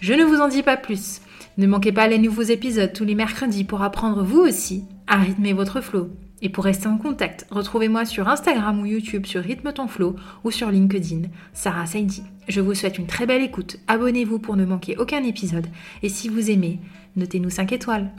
Je ne vous en dis pas plus. Ne manquez pas les nouveaux épisodes tous les mercredis pour apprendre vous aussi à rythmer votre flow. Et pour rester en contact, retrouvez-moi sur Instagram ou YouTube sur Rythme ton flow ou sur LinkedIn, Sarah Saidi. Je vous souhaite une très belle écoute. Abonnez-vous pour ne manquer aucun épisode. Et si vous aimez, notez-nous 5 étoiles.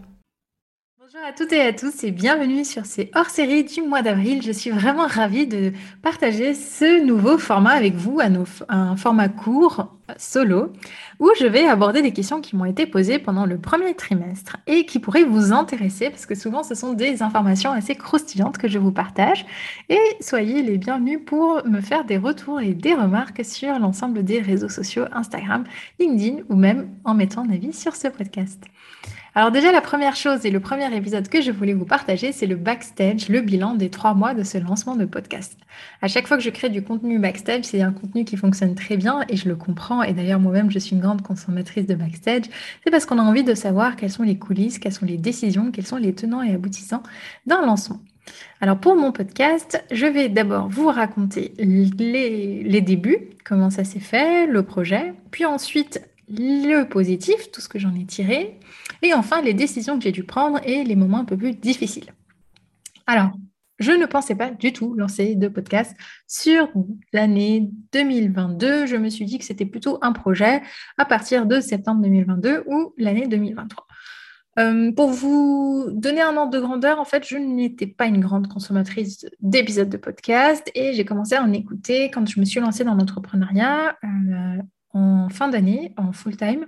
Bonjour à toutes et à tous et bienvenue sur ces hors-séries du mois d'avril. Je suis vraiment ravie de partager ce nouveau format avec vous, un format court, solo, où je vais aborder des questions qui m'ont été posées pendant le premier trimestre et qui pourraient vous intéresser parce que souvent ce sont des informations assez croustillantes que je vous partage. Et soyez les bienvenus pour me faire des retours et des remarques sur l'ensemble des réseaux sociaux, Instagram, LinkedIn ou même en mettant un avis sur ce podcast. Alors déjà, la première chose et le premier épisode que je voulais vous partager, c'est le backstage, le bilan des trois mois de ce lancement de podcast. À chaque fois que je crée du contenu backstage, c'est un contenu qui fonctionne très bien et je le comprends. Et d'ailleurs, moi-même, je suis une grande consommatrice de backstage. C'est parce qu'on a envie de savoir quelles sont les coulisses, quelles sont les décisions, quels sont les tenants et aboutissants d'un lancement. Alors pour mon podcast, je vais d'abord vous raconter les, les débuts, comment ça s'est fait, le projet, puis ensuite le positif, tout ce que j'en ai tiré, et enfin les décisions que j'ai dû prendre et les moments un peu plus difficiles. Alors, je ne pensais pas du tout lancer de podcast sur l'année 2022. Je me suis dit que c'était plutôt un projet à partir de septembre 2022 ou l'année 2023. Euh, pour vous donner un ordre de grandeur, en fait, je n'étais pas une grande consommatrice d'épisodes de podcast et j'ai commencé à en écouter quand je me suis lancée dans l'entrepreneuriat euh, en fin d'année, en full-time,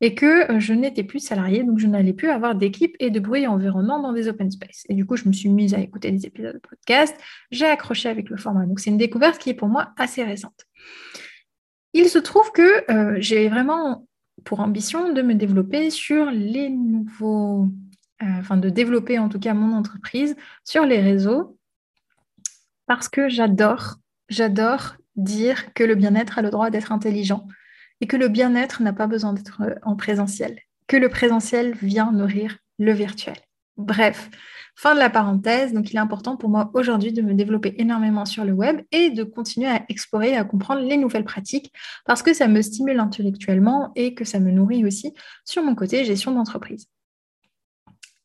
et que euh, je n'étais plus salariée, donc je n'allais plus avoir d'équipe et de bruit environnant dans des open space. Et du coup, je me suis mise à écouter des épisodes de podcast, j'ai accroché avec le format. Donc c'est une découverte qui est pour moi assez récente. Il se trouve que euh, j'ai vraiment pour ambition de me développer sur les nouveaux, euh, enfin de développer en tout cas mon entreprise sur les réseaux, parce que j'adore, j'adore dire que le bien-être a le droit d'être intelligent et que le bien-être n'a pas besoin d'être euh, en présentiel, que le présentiel vient nourrir le virtuel. Bref, fin de la parenthèse. Donc, il est important pour moi aujourd'hui de me développer énormément sur le web et de continuer à explorer, à comprendre les nouvelles pratiques parce que ça me stimule intellectuellement et que ça me nourrit aussi sur mon côté gestion d'entreprise.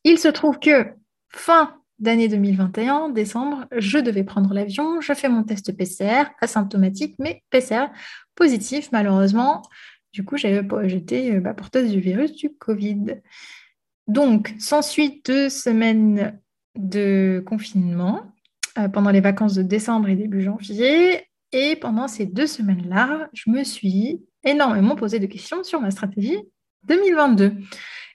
Il se trouve que fin d'année 2021, décembre, je devais prendre l'avion, je fais mon test PCR, asymptomatique, mais PCR positif, malheureusement. Du coup, j'étais euh, bah, porteuse du virus du Covid. Donc, s'ensuit deux semaines de confinement euh, pendant les vacances de décembre et début janvier. Et pendant ces deux semaines-là, je me suis énormément posé de questions sur ma stratégie 2022.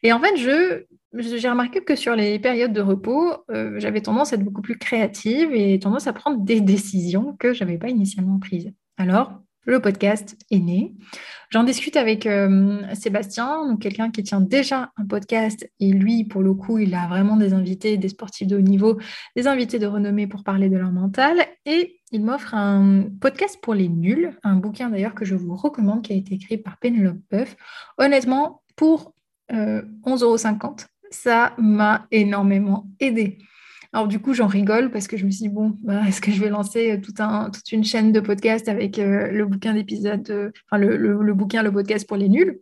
Et en fait, je j'ai remarqué que sur les périodes de repos, euh, j'avais tendance à être beaucoup plus créative et tendance à prendre des décisions que je n'avais pas initialement prises. Alors, le podcast est né. J'en discute avec euh, Sébastien, quelqu'un qui tient déjà un podcast. Et lui, pour le coup, il a vraiment des invités, des sportifs de haut niveau, des invités de renommée pour parler de leur mental. Et il m'offre un podcast pour les nuls, un bouquin d'ailleurs que je vous recommande, qui a été écrit par Penelope Buff. Honnêtement, pour euh, 11,50 euros, ça m'a énormément aidé. Alors du coup, j'en rigole parce que je me suis dit, bon, bah, est-ce que je vais lancer euh, toute une chaîne de podcasts avec euh, le bouquin d'épisode, euh, enfin le, bouquin, le podcast pour les nuls?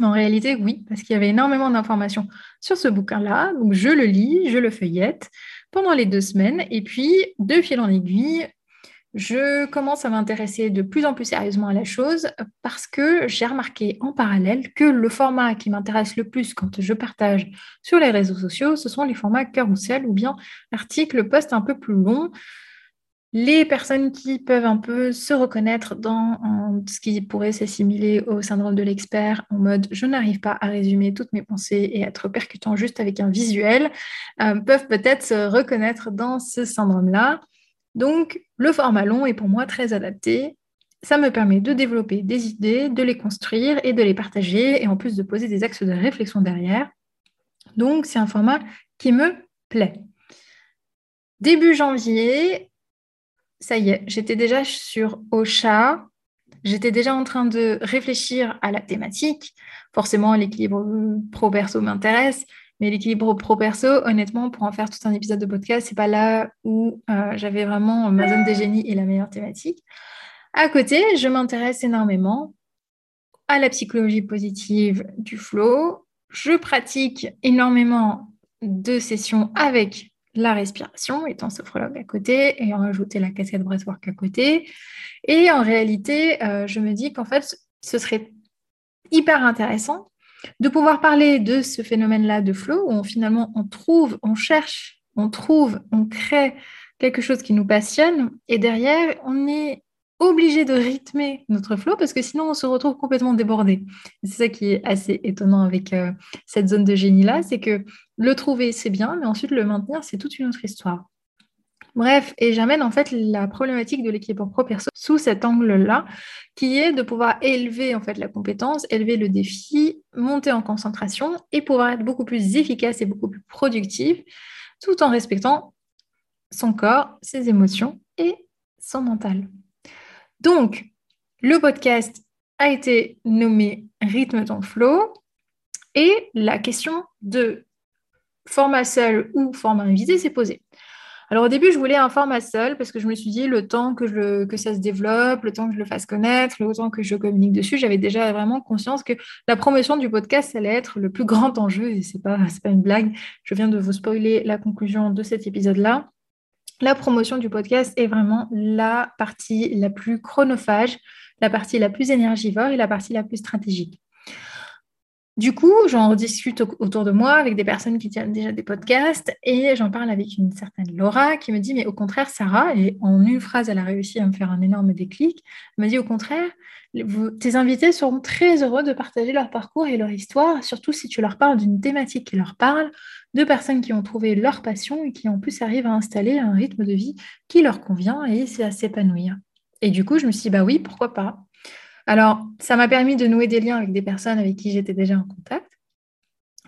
En réalité, oui, parce qu'il y avait énormément d'informations sur ce bouquin-là. Donc je le lis, je le feuillette pendant les deux semaines. Et puis, de fil en aiguille, je commence à m'intéresser de plus en plus sérieusement à la chose parce que j'ai remarqué en parallèle que le format qui m'intéresse le plus quand je partage sur les réseaux sociaux, ce sont les formats carousel ou bien articles, posts un peu plus longs. Les personnes qui peuvent un peu se reconnaître dans ce qui pourrait s'assimiler au syndrome de l'expert, en mode je n'arrive pas à résumer toutes mes pensées et être percutant juste avec un visuel, euh, peuvent peut-être se reconnaître dans ce syndrome-là. Donc, le format long est pour moi très adapté. Ça me permet de développer des idées, de les construire et de les partager, et en plus de poser des axes de réflexion derrière. Donc, c'est un format qui me plaît. Début janvier, ça y est, j'étais déjà sur Ocha. J'étais déjà en train de réfléchir à la thématique. Forcément, l'équilibre pro-perso m'intéresse, mais l'équilibre pro-perso, honnêtement, pour en faire tout un épisode de podcast, c'est pas là où euh, j'avais vraiment ma zone des génies et la meilleure thématique. À côté, je m'intéresse énormément à la psychologie positive du flow. Je pratique énormément de sessions avec la respiration, étant sophrologue à côté, et en rajouter la casquette breathwork à côté. Et en réalité, euh, je me dis qu'en fait, ce serait hyper intéressant de pouvoir parler de ce phénomène-là de flow, où finalement on trouve, on cherche, on trouve, on crée quelque chose qui nous passionne, et derrière, on est obligé de rythmer notre flow parce que sinon on se retrouve complètement débordé. C'est ça qui est assez étonnant avec euh, cette zone de génie-là, c'est que le trouver, c'est bien, mais ensuite le maintenir, c'est toute une autre histoire. Bref, et j'amène en fait la problématique de l'équipe pro perso sous cet angle-là, qui est de pouvoir élever en fait la compétence, élever le défi, monter en concentration et pouvoir être beaucoup plus efficace et beaucoup plus productive, tout en respectant son corps, ses émotions et son mental. Donc, le podcast a été nommé Rythme ton flow et la question de format seul ou format invité s'est posée. Alors au début, je voulais un format seul parce que je me suis dit le temps que, ça se développe, le temps que je le fasse connaître, le temps que je communique dessus, j'avais déjà vraiment conscience que la promotion du podcast allait être le plus grand enjeu et c'est pas pas une blague. Je viens de vous spoiler la conclusion de cet épisode-là la promotion du podcast est vraiment la partie la plus chronophage, la partie la plus énergivore et la partie la plus stratégique. Du coup, j'en discute autour de moi avec des personnes qui tiennent déjà des podcasts et j'en parle avec une certaine Laura qui me dit, mais au contraire, Sarah, et en une phrase, elle a réussi à me faire un énorme déclic, elle m'a dit, au contraire, tes invités seront très heureux de partager leur parcours et leur histoire, surtout si tu leur parles d'une thématique qui leur parle, de personnes qui ont trouvé leur passion et qui en plus arrivent à installer un rythme de vie qui leur convient et à s'épanouir. Et du coup, je me suis dit, bah oui, pourquoi pas alors, ça m'a permis de nouer des liens avec des personnes avec qui j'étais déjà en contact.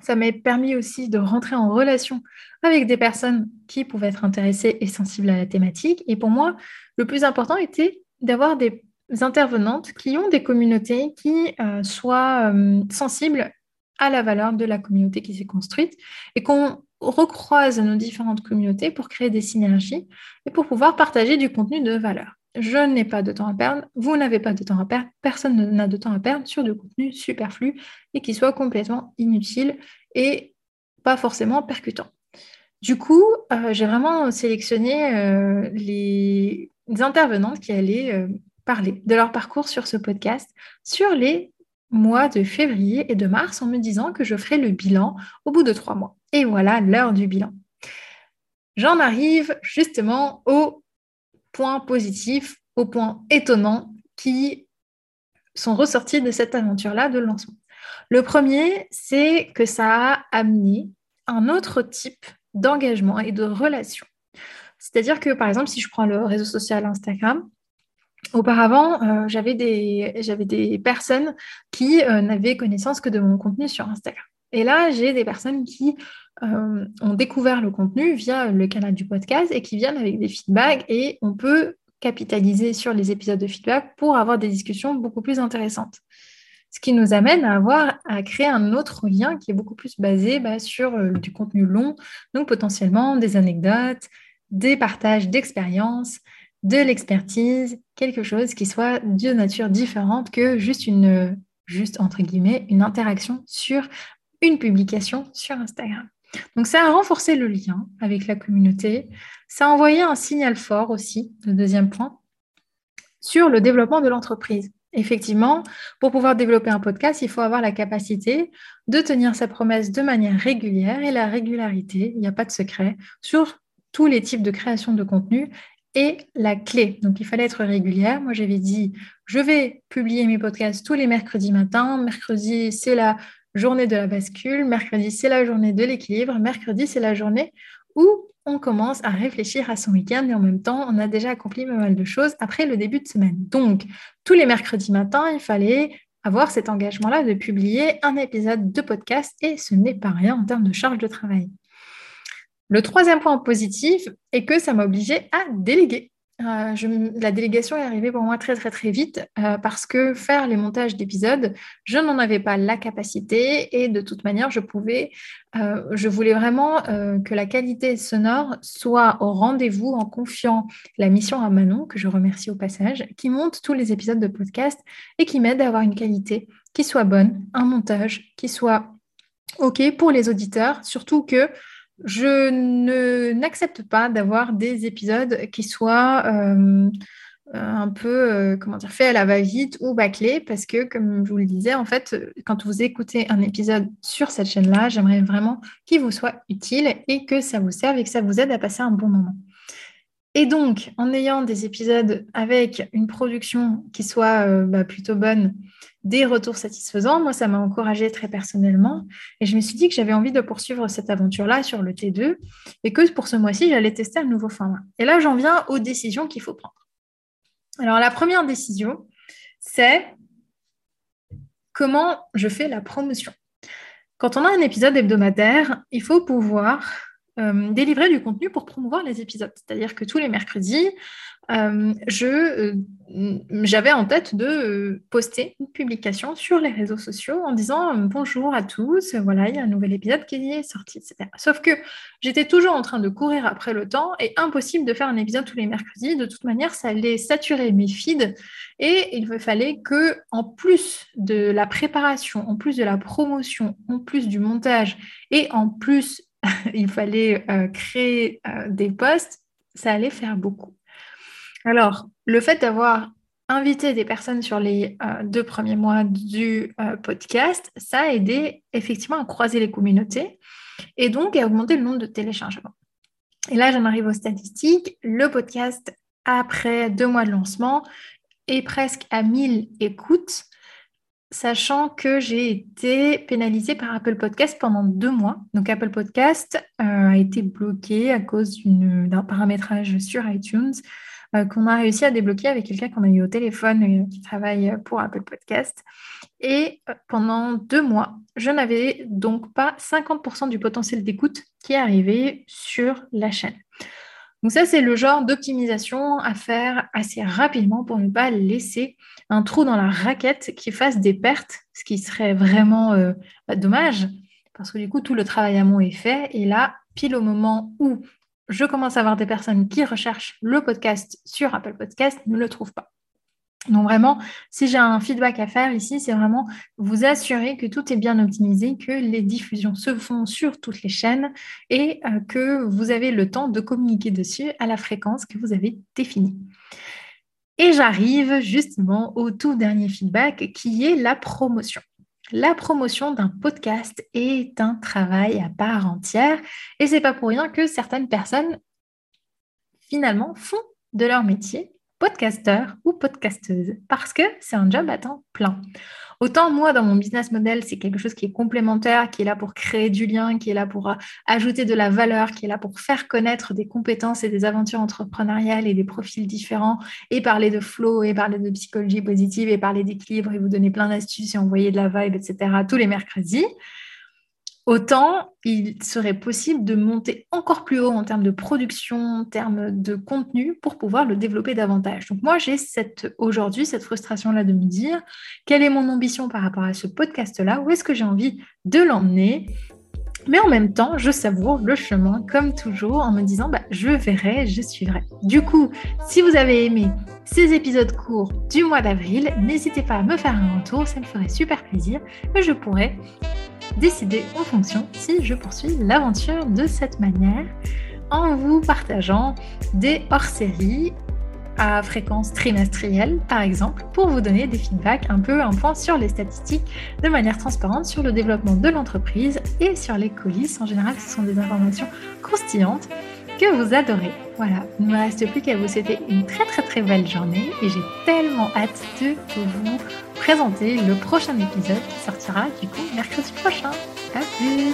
Ça m'a permis aussi de rentrer en relation avec des personnes qui pouvaient être intéressées et sensibles à la thématique. Et pour moi, le plus important était d'avoir des intervenantes qui ont des communautés qui euh, soient euh, sensibles à la valeur de la communauté qui s'est construite et qu'on recroise nos différentes communautés pour créer des synergies et pour pouvoir partager du contenu de valeur je n'ai pas de temps à perdre, vous n'avez pas de temps à perdre, personne n'a de temps à perdre sur du contenu superflu et qui soit complètement inutile et pas forcément percutant. Du coup, euh, j'ai vraiment sélectionné euh, les intervenantes qui allaient euh, parler de leur parcours sur ce podcast sur les mois de février et de mars en me disant que je ferai le bilan au bout de trois mois. Et voilà l'heure du bilan. J'en arrive justement au points positifs, aux points étonnants qui sont ressortis de cette aventure-là de lancement. Le premier, c'est que ça a amené un autre type d'engagement et de relation. C'est-à-dire que, par exemple, si je prends le réseau social Instagram, auparavant, euh, j'avais des, des, personnes qui euh, n'avaient connaissance que de mon contenu sur Instagram. Et là, j'ai des personnes qui euh, ont découvert le contenu via le canal du podcast et qui viennent avec des feedbacks et on peut capitaliser sur les épisodes de feedback pour avoir des discussions beaucoup plus intéressantes. Ce qui nous amène à avoir à créer un autre lien qui est beaucoup plus basé bah, sur euh, du contenu long, donc potentiellement des anecdotes, des partages d'expériences, de l'expertise, quelque chose qui soit de nature différente que juste une juste entre guillemets une interaction sur une publication sur Instagram. Donc ça a renforcé le lien avec la communauté, ça a envoyé un signal fort aussi, le deuxième point, sur le développement de l'entreprise. Effectivement, pour pouvoir développer un podcast, il faut avoir la capacité de tenir sa promesse de manière régulière et la régularité, il n'y a pas de secret, sur tous les types de création de contenu est la clé. Donc, il fallait être régulière. Moi, j'avais dit, je vais publier mes podcasts tous les mercredis matin. Mercredi, c'est la journée de la bascule. Mercredi, c'est la journée de l'équilibre. Mercredi, c'est la journée où on commence à réfléchir à son week-end et en même temps, on a déjà accompli pas mal de choses après le début de semaine. Donc, tous les mercredis matins, il fallait avoir cet engagement-là de publier un épisode de podcast et ce n'est pas rien en termes de charge de travail. Le troisième point positif est que ça m'a obligé à déléguer. Euh, la délégation est arrivée pour moi très très très vite euh, parce que faire les montages d'épisodes, je n'en avais pas la capacité et de toute manière, je pouvais, euh, je voulais vraiment que la qualité sonore soit au rendez-vous en confiant la mission à Manon, que je remercie au passage, qui monte tous les épisodes de podcast et qui m'aide à avoir une qualité qui soit bonne, un montage qui soit OK pour les auditeurs, surtout que je n'accepte pas d'avoir des épisodes qui soient euh, un peu, euh, comment dire, faits à la va-vite ou bâclés, parce que, comme je vous le disais, en fait, quand vous écoutez un épisode sur cette chaîne-là, j'aimerais vraiment qu'il vous soit utile et que ça vous serve et que ça vous aide à passer un bon moment. Et donc, en ayant des épisodes avec une production qui soit euh, bah, plutôt bonne, des retours satisfaisants, moi, ça m'a encouragée très personnellement. Et je me suis dit que j'avais envie de poursuivre cette aventure-là sur le T2 et que pour ce mois-ci, j'allais tester un nouveau format. Et là, j'en viens aux décisions qu'il faut prendre. Alors, la première décision, c'est comment je fais la promotion. Quand on a un épisode hebdomadaire, il faut pouvoir euh, délivrer du contenu pour promouvoir les épisodes. C'est-à-dire que tous les mercredis, euh, euh, j'avais en tête de poster une publication sur les réseaux sociaux en disant bonjour à tous, voilà, il y a un nouvel épisode qui est sorti, etc. Sauf que j'étais toujours en train de courir après le temps et impossible de faire un épisode tous les mercredis. De toute manière, ça allait saturer mes feeds et il me fallait que, en plus de la préparation, en plus de la promotion, en plus du montage et en plus il fallait euh, créer euh, des posts, ça allait faire beaucoup. Alors, le fait d'avoir invité des personnes sur les euh, deux premiers mois du podcast, ça a aidé effectivement à croiser les communautés et donc à augmenter le nombre de téléchargements. Et là, j'en arrive aux statistiques. Le podcast, après deux mois de lancement, est presque à 1000 écoutes sachant que j'ai été pénalisée par Apple Podcast pendant deux mois. Donc Apple Podcast euh, a été bloqué à cause d'un paramétrage sur iTunes euh, qu'on a réussi à débloquer avec quelqu'un qu'on a eu au téléphone euh, qui travaille pour Apple Podcast. Et pendant deux mois, je n'avais donc pas 50% du potentiel d'écoute qui est arrivé sur la chaîne. Donc ça, c'est le genre d'optimisation à faire assez rapidement pour ne pas laisser un trou dans la raquette qui fasse des pertes, ce qui serait vraiment euh, bah, dommage, parce que du coup, tout le travail à mon est fait. Et là, pile au moment où je commence à avoir des personnes qui recherchent le podcast sur Apple Podcast, ne le trouvent pas. Donc vraiment, si j'ai un feedback à faire ici, c'est vraiment vous assurer que tout est bien optimisé, que les diffusions se font sur toutes les chaînes et euh, que vous avez le temps de communiquer dessus à la fréquence que vous avez définie. Et j'arrive justement au tout dernier feedback qui est la promotion. La promotion d'un podcast est un travail à part entière et c'est pas pour rien que certaines personnes finalement font de leur métier podcasteur ou podcasteuse parce que c'est un job à temps plein. Autant moi, dans mon business model, c'est quelque chose qui est complémentaire, qui est là pour créer du lien, qui est là pour ajouter de la valeur, qui est là pour faire connaître des compétences et des aventures entrepreneuriales et des profils différents, et parler de flow, et parler de psychologie positive, et parler d'équilibre, et vous donner plein d'astuces et envoyer de la vibe, etc. tous les mercredis autant il serait possible de monter encore plus haut en termes de production, en termes de contenu pour pouvoir le développer davantage. Donc moi, j'ai cette aujourd'hui cette frustration-là de me dire quelle est mon ambition par rapport à ce podcast-là, où est-ce que j'ai envie de l'emmener? Mais en même temps, je savoure le chemin comme toujours en me disant bah, je verrai, je suivrai. Du coup, si vous avez aimé ces épisodes courts du mois d'avril, n'hésitez pas à me faire un retour, ça me ferait super plaisir et je pourrais décider en fonction si je poursuis l'aventure de cette manière en vous partageant des hors-séries à fréquence trimestrielle, par exemple, pour vous donner des feedbacks, un peu un point sur les statistiques, de manière transparente sur le développement de l'entreprise et sur les coulisses. En général, ce sont des informations croustillantes que vous adorez. Voilà, il ne me reste plus qu'à vous souhaiter une très très très belle journée et j'ai tellement hâte de vous présenter le prochain épisode qui sortira du coup mercredi prochain. À plus